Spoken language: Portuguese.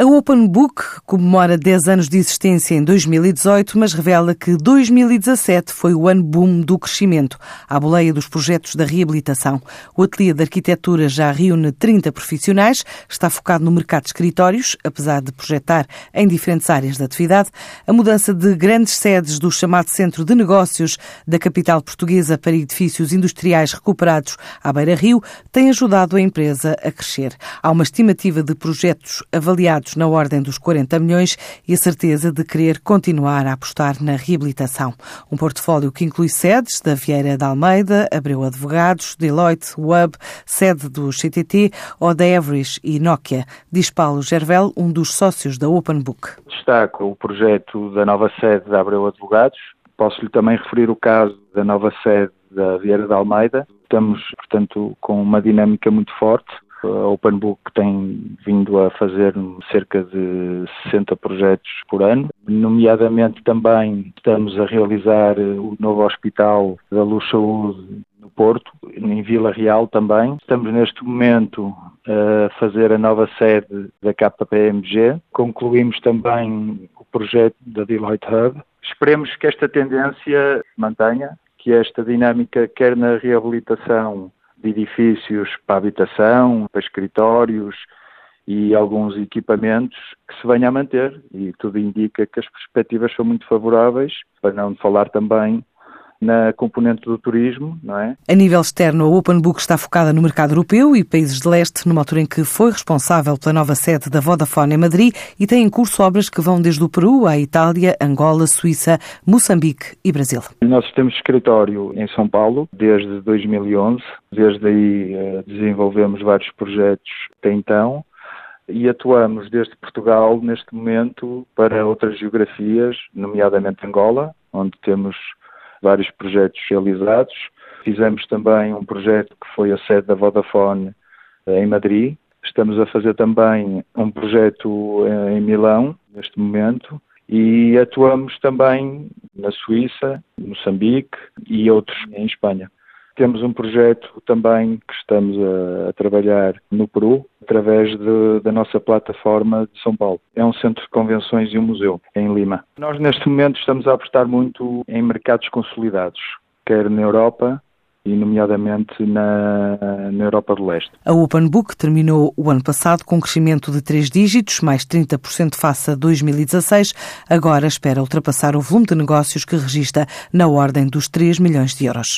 A Open Book comemora 10 anos de existência em 2018, mas revela que 2017 foi o ano boom do crescimento, à boleia dos projetos da reabilitação. O ateliê de arquitetura já reúne 30 profissionais, está focado no mercado de escritórios, apesar de projetar em diferentes áreas da atividade. A mudança de grandes sedes do chamado Centro de Negócios da capital portuguesa para edifícios industriais recuperados à beira-rio tem ajudado a empresa a crescer. Há uma estimativa de projetos avaliados na ordem dos 40 milhões e a certeza de querer continuar a apostar na reabilitação. Um portfólio que inclui sedes da Vieira da Almeida, Abreu Advogados, Deloitte, Web, sede do CTT ou e Nokia, diz Paulo Gervel, um dos sócios da Open Book. Destaco o projeto da nova sede da Abreu Advogados. Posso-lhe também referir o caso da nova sede da Vieira da Almeida. Estamos, portanto, com uma dinâmica muito forte a OpenBook tem vindo a fazer cerca de 60 projetos por ano, nomeadamente também estamos a realizar o novo hospital da Luz Saúde no Porto, em Vila Real também. Estamos neste momento a fazer a nova sede da KPMG. Concluímos também o projeto da Deloitte Hub. Esperemos que esta tendência mantenha, que esta dinâmica, quer na reabilitação de edifícios para habitação, para escritórios e alguns equipamentos que se venha a manter. E tudo indica que as perspectivas são muito favoráveis, para não falar também na componente do turismo, não é? A nível externo, a Open Book está focada no mercado europeu e países de leste, numa altura em que foi responsável pela nova sede da Vodafone em Madrid e tem em curso obras que vão desde o Peru à Itália, Angola, Suíça, Moçambique e Brasil. Nós temos escritório em São Paulo desde 2011. Desde aí eh, desenvolvemos vários projetos até então e atuamos desde Portugal neste momento para outras geografias, nomeadamente Angola, onde temos vários projetos realizados. Fizemos também um projeto que foi a sede da Vodafone eh, em Madrid. Estamos a fazer também um projeto eh, em Milão, neste momento, e atuamos também na Suíça, Moçambique e outros em Espanha. Temos um projeto também que estamos a, a trabalhar no Peru, através de, da nossa plataforma de São Paulo. É um centro de convenções e um museu em Lima. Nós, neste momento, estamos a apostar muito em mercados consolidados, quer na Europa, e nomeadamente na, na, Europa do Leste. A Open Book terminou o ano passado com um crescimento de três dígitos, mais 30% face a 2016. Agora espera ultrapassar o volume de negócios que registra na ordem dos 3 milhões de euros.